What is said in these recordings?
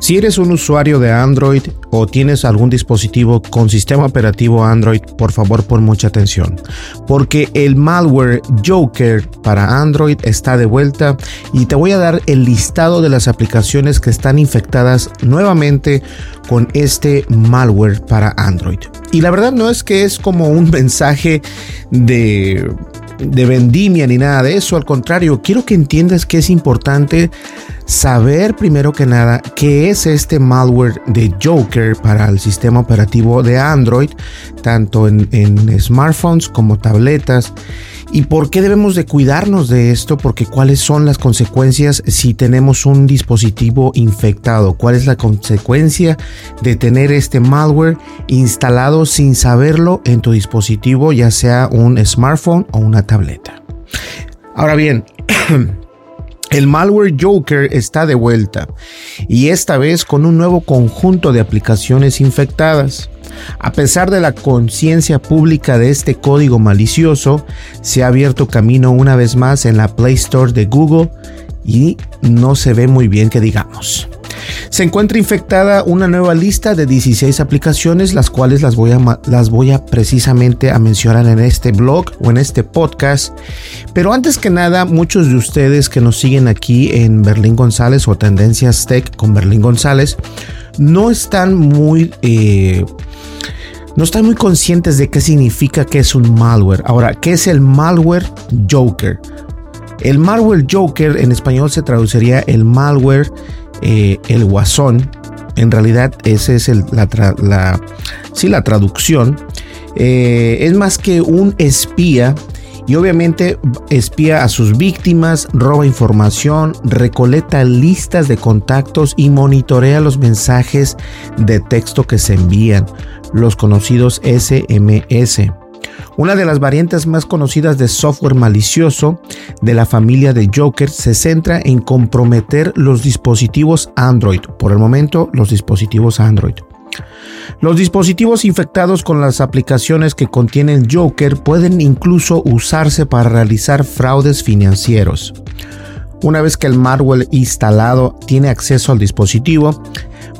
Si eres un usuario de Android o tienes algún dispositivo con sistema operativo Android, por favor pon mucha atención, porque el malware Joker para Android está de vuelta y te voy a dar el listado de las aplicaciones que están infectadas nuevamente con este malware para Android. Y la verdad no es que es como un mensaje de de vendimia ni nada de eso. Al contrario, quiero que entiendas que es importante saber primero que nada qué es este malware de Joker para el sistema operativo de Android, tanto en, en smartphones como tabletas. ¿Y por qué debemos de cuidarnos de esto? Porque cuáles son las consecuencias si tenemos un dispositivo infectado. ¿Cuál es la consecuencia de tener este malware instalado sin saberlo en tu dispositivo, ya sea un smartphone o una tableta? Ahora bien, El malware Joker está de vuelta y esta vez con un nuevo conjunto de aplicaciones infectadas. A pesar de la conciencia pública de este código malicioso, se ha abierto camino una vez más en la Play Store de Google y no se ve muy bien que digamos. Se encuentra infectada una nueva lista de 16 aplicaciones, las cuales las voy, a, las voy a precisamente a mencionar en este blog o en este podcast. Pero antes que nada, muchos de ustedes que nos siguen aquí en Berlín González o Tendencias Tech con Berlín González, no están muy... Eh, no están muy conscientes de qué significa que es un malware. Ahora, ¿qué es el malware Joker? El malware Joker en español se traduciría el malware eh, el guasón. En realidad, esa es la, la, la traducción. Eh, es más que un espía y obviamente espía a sus víctimas, roba información, recolecta listas de contactos y monitorea los mensajes de texto que se envían, los conocidos SMS. Una de las variantes más conocidas de software malicioso de la familia de Joker se centra en comprometer los dispositivos Android. Por el momento, los dispositivos Android. Los dispositivos infectados con las aplicaciones que contienen Joker pueden incluso usarse para realizar fraudes financieros. Una vez que el malware instalado tiene acceso al dispositivo,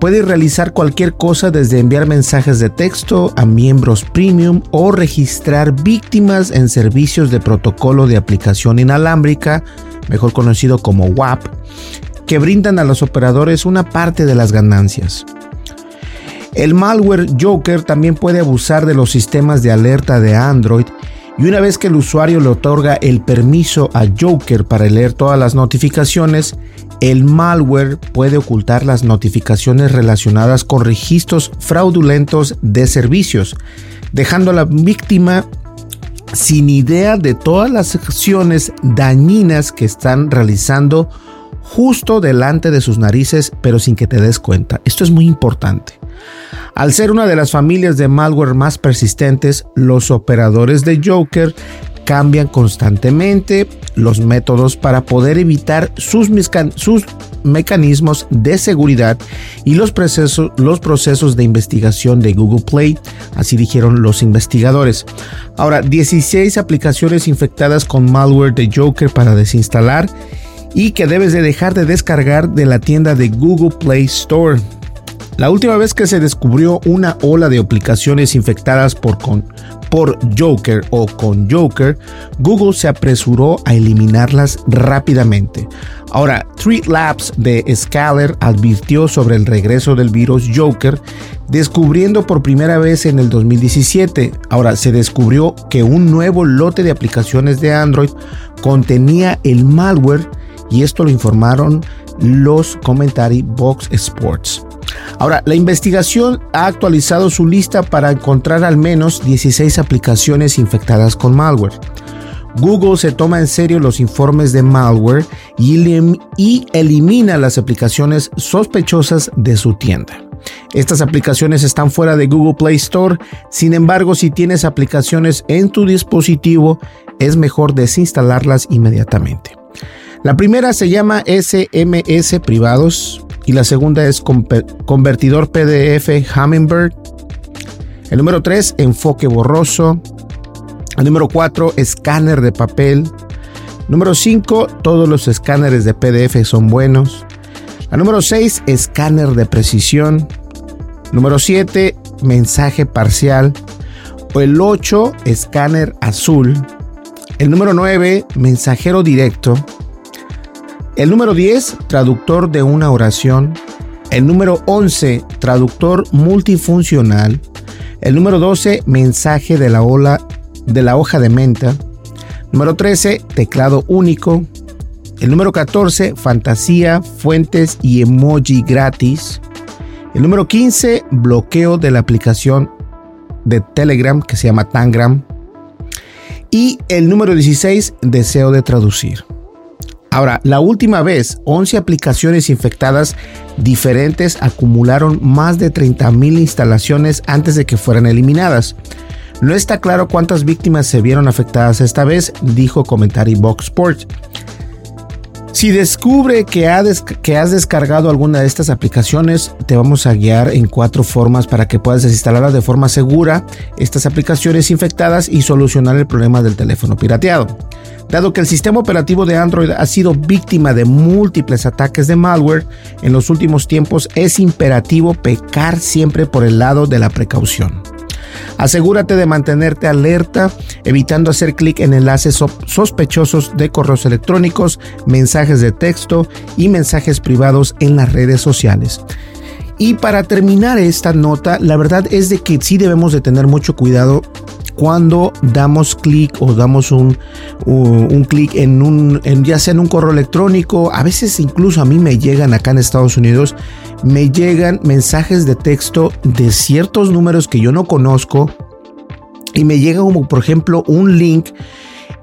puede realizar cualquier cosa desde enviar mensajes de texto a miembros premium o registrar víctimas en servicios de protocolo de aplicación inalámbrica, mejor conocido como WAP, que brindan a los operadores una parte de las ganancias. El malware Joker también puede abusar de los sistemas de alerta de Android y una vez que el usuario le otorga el permiso a Joker para leer todas las notificaciones, el malware puede ocultar las notificaciones relacionadas con registros fraudulentos de servicios, dejando a la víctima sin idea de todas las acciones dañinas que están realizando justo delante de sus narices, pero sin que te des cuenta. Esto es muy importante. Al ser una de las familias de malware más persistentes, los operadores de Joker cambian constantemente los métodos para poder evitar sus, mecanismos de seguridad y los procesos de investigación de Google Play, así dijeron los investigadores. Ahora, 16 aplicaciones infectadas con malware de Joker para desinstalar y que debes de dejar de descargar de la tienda de Google Play Store. La última vez que se descubrió una ola de aplicaciones infectadas por, con, por Joker o con Joker, Google se apresuró a eliminarlas rápidamente. Ahora, Three Labs de Scalar advirtió sobre el regreso del virus Joker, descubriendo por primera vez en el 2017. Ahora, se descubrió que un nuevo lote de aplicaciones de Android contenía el malware y esto lo informaron los Commentary Box Sports. Ahora, la investigación ha actualizado su lista para encontrar al menos 16 aplicaciones infectadas con malware. Google se toma en serio los informes de malware y, elimina las aplicaciones sospechosas de su tienda. Estas aplicaciones están fuera de Google Play Store, sin embargo si tienes aplicaciones en tu dispositivo es mejor desinstalarlas inmediatamente. La primera se llama SMS privados y la segunda es convertidor PDF Hummingbird. El número 3, enfoque borroso. El número 4, escáner de papel. Número 5, todos los escáneres de PDF son buenos. La número 6, escáner de precisión. Número 7, mensaje parcial. O el 8, escáner azul. El número 9, mensajero directo. El número 10, traductor de una oración. El número 11, traductor multifuncional. El número 12, mensaje de la, ola, de la hoja de menta. Número 13, teclado único. El número 14, fantasía, fuentes y emoji gratis. El número 15, bloqueo de la aplicación de Telegram que se llama Tangram. Y el número 16, deseo de traducir. Ahora, la última vez, 11 aplicaciones infectadas diferentes acumularon más de 30.000 instalaciones antes de que fueran eliminadas. No está claro cuántas víctimas se vieron afectadas esta vez, dijo Commentary Box Sports. Si descubre que, has descargado alguna de estas aplicaciones, te vamos a guiar en cuatro formas para que puedas desinstalarlas de forma segura, estas aplicaciones infectadas y solucionar el problema del teléfono pirateado. Dado que el sistema operativo de Android ha sido víctima de múltiples ataques de malware en los últimos tiempos, es imperativo pecar siempre por el lado de la precaución. Asegúrate de mantenerte alerta, evitando hacer clic en enlaces sospechosos de correos electrónicos, mensajes de texto y mensajes privados en las redes sociales. Y para terminar esta nota, la verdad es de que sí debemos de tener mucho cuidado cuando damos clic o damos un, un clic en un, ya sea en un correo electrónico, a veces incluso a mí me llegan acá en Estados Unidos, me llegan mensajes de texto de ciertos números que yo no conozco y me llega como por ejemplo un link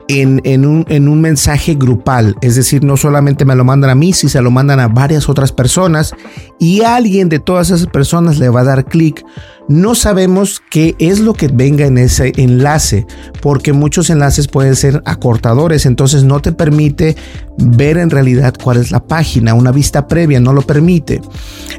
en, un, mensaje grupal. Es decir, no solamente me lo mandan a mí, si se lo mandan a varias otras personas y alguien de todas esas personas le va a dar clic. No sabemos qué es lo que venga en ese enlace, porque muchos enlaces pueden ser acortadores, entonces no te permite ver en realidad cuál es la página, una vista previa no lo permite.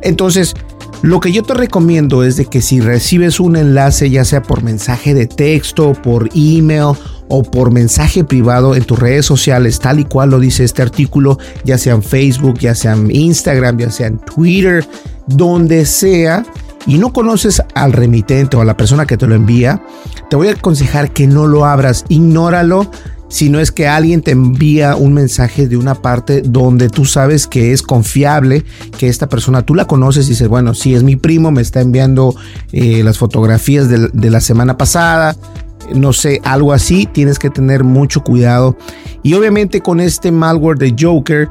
Entonces, lo que yo te recomiendo es de que si recibes un enlace, ya sea por mensaje de texto, por email o por mensaje privado en tus redes sociales, tal y cual lo dice este artículo, ya sea en Facebook, ya sea en Instagram, ya sea en Twitter, donde sea, y no conoces al remitente o a la persona que te lo envía, te voy a aconsejar que no lo abras, ignóralo. Si no es que alguien te envía un mensaje de una parte donde tú sabes que es confiable, que esta persona tú la conoces y dices, bueno, si es mi primo, me está enviando eh, las fotografías de la semana pasada, no sé, algo así, tienes que tener mucho cuidado. Y obviamente con este malware de Joker,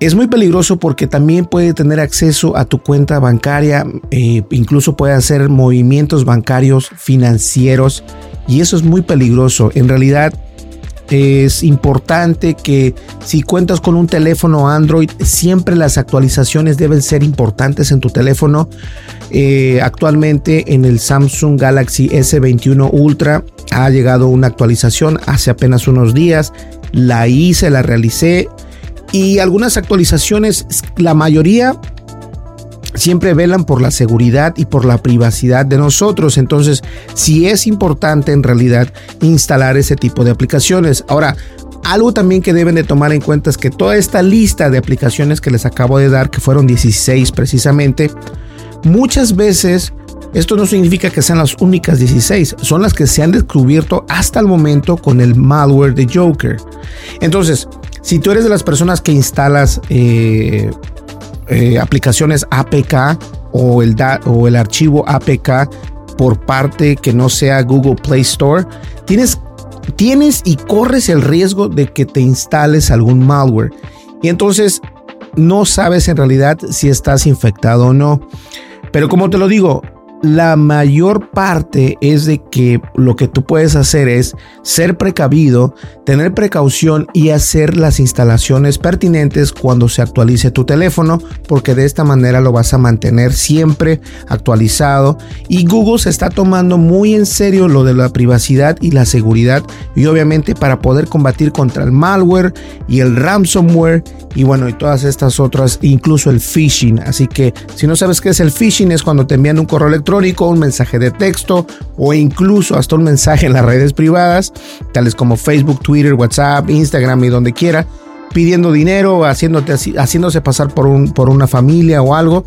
es muy peligroso porque también puede tener acceso a tu cuenta bancaria, eh, incluso puede hacer movimientos bancarios financieros y eso es muy peligroso. En realidad es importante que si cuentas con un teléfono Android, siempre las actualizaciones deben ser importantes en tu teléfono. Eh, actualmente en el Samsung Galaxy S21 Ultra ha llegado una actualización hace apenas unos días. La hice, la realicé y algunas actualizaciones, la mayoría siempre velan por la seguridad y por la privacidad de nosotros. Entonces, sí es importante en realidad instalar ese tipo de aplicaciones. Ahora, Algo también que deben de tomar en cuenta es que toda esta lista de aplicaciones que les acabo de dar, que fueron 16 precisamente, muchas veces esto no significa que sean las únicas 16, son las que se han descubierto hasta el momento con el malware de Joker. Entonces, si tú eres de las personas que instalas eh, eh, aplicaciones APK o el, o el archivo APK por parte que no sea Google Play Store, tienes, tienes y corres el riesgo de que te instales algún malware. Y entonces no sabes en realidad si estás infectado o no. Pero como te lo digo, la mayor parte es de que lo que tú puedes hacer es ser precavido, tener precaución y hacer las instalaciones pertinentes cuando se actualice tu teléfono, porque de esta manera lo vas a mantener siempre actualizado. Y Google se está tomando muy en serio lo de la privacidad y la seguridad, y obviamente para poder combatir contra el malware y el ransomware y bueno, y todas estas otras, incluso el phishing. Así que si no sabes qué es el phishing, es cuando te envían un correo electrónico un mensaje de texto o incluso hasta un mensaje en las redes privadas, tales como Facebook, Twitter, WhatsApp, Instagram y donde quiera, pidiendo dinero, haciéndote, haciéndose pasar por, un, por una familia o algo.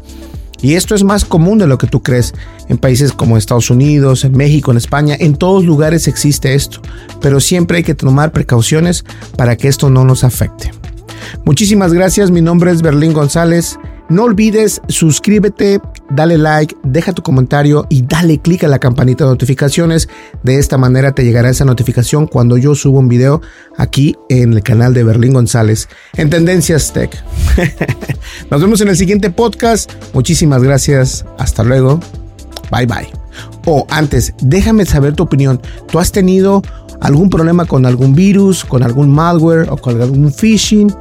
Y esto es más común de lo que tú crees en países como Estados Unidos, en México, en España, en todos lugares existe esto, pero siempre hay que tomar precauciones para que esto no nos afecte. Muchísimas gracias, mi nombre es Berlín González. No olvides suscríbete, dale like, deja tu comentario y dale click a la campanita de notificaciones. De esta manera te llegará esa notificación cuando yo subo un video aquí en el canal de Berlín González en Tendencias Tech. Nos vemos en el siguiente podcast. Muchísimas gracias. Hasta luego. Bye bye. O antes, déjame saber tu opinión. ¿Tú has tenido algún problema con algún virus, con algún malware o con algún phishing?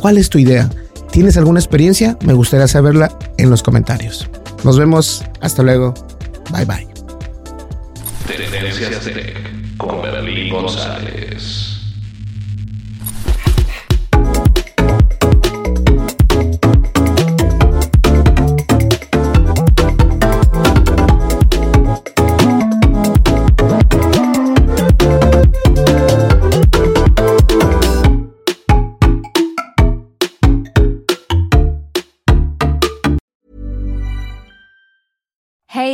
¿Cuál es tu idea? ¿Tienes alguna experiencia? Me gustaría saberla en los comentarios. Nos vemos. Hasta luego. Bye bye. con González.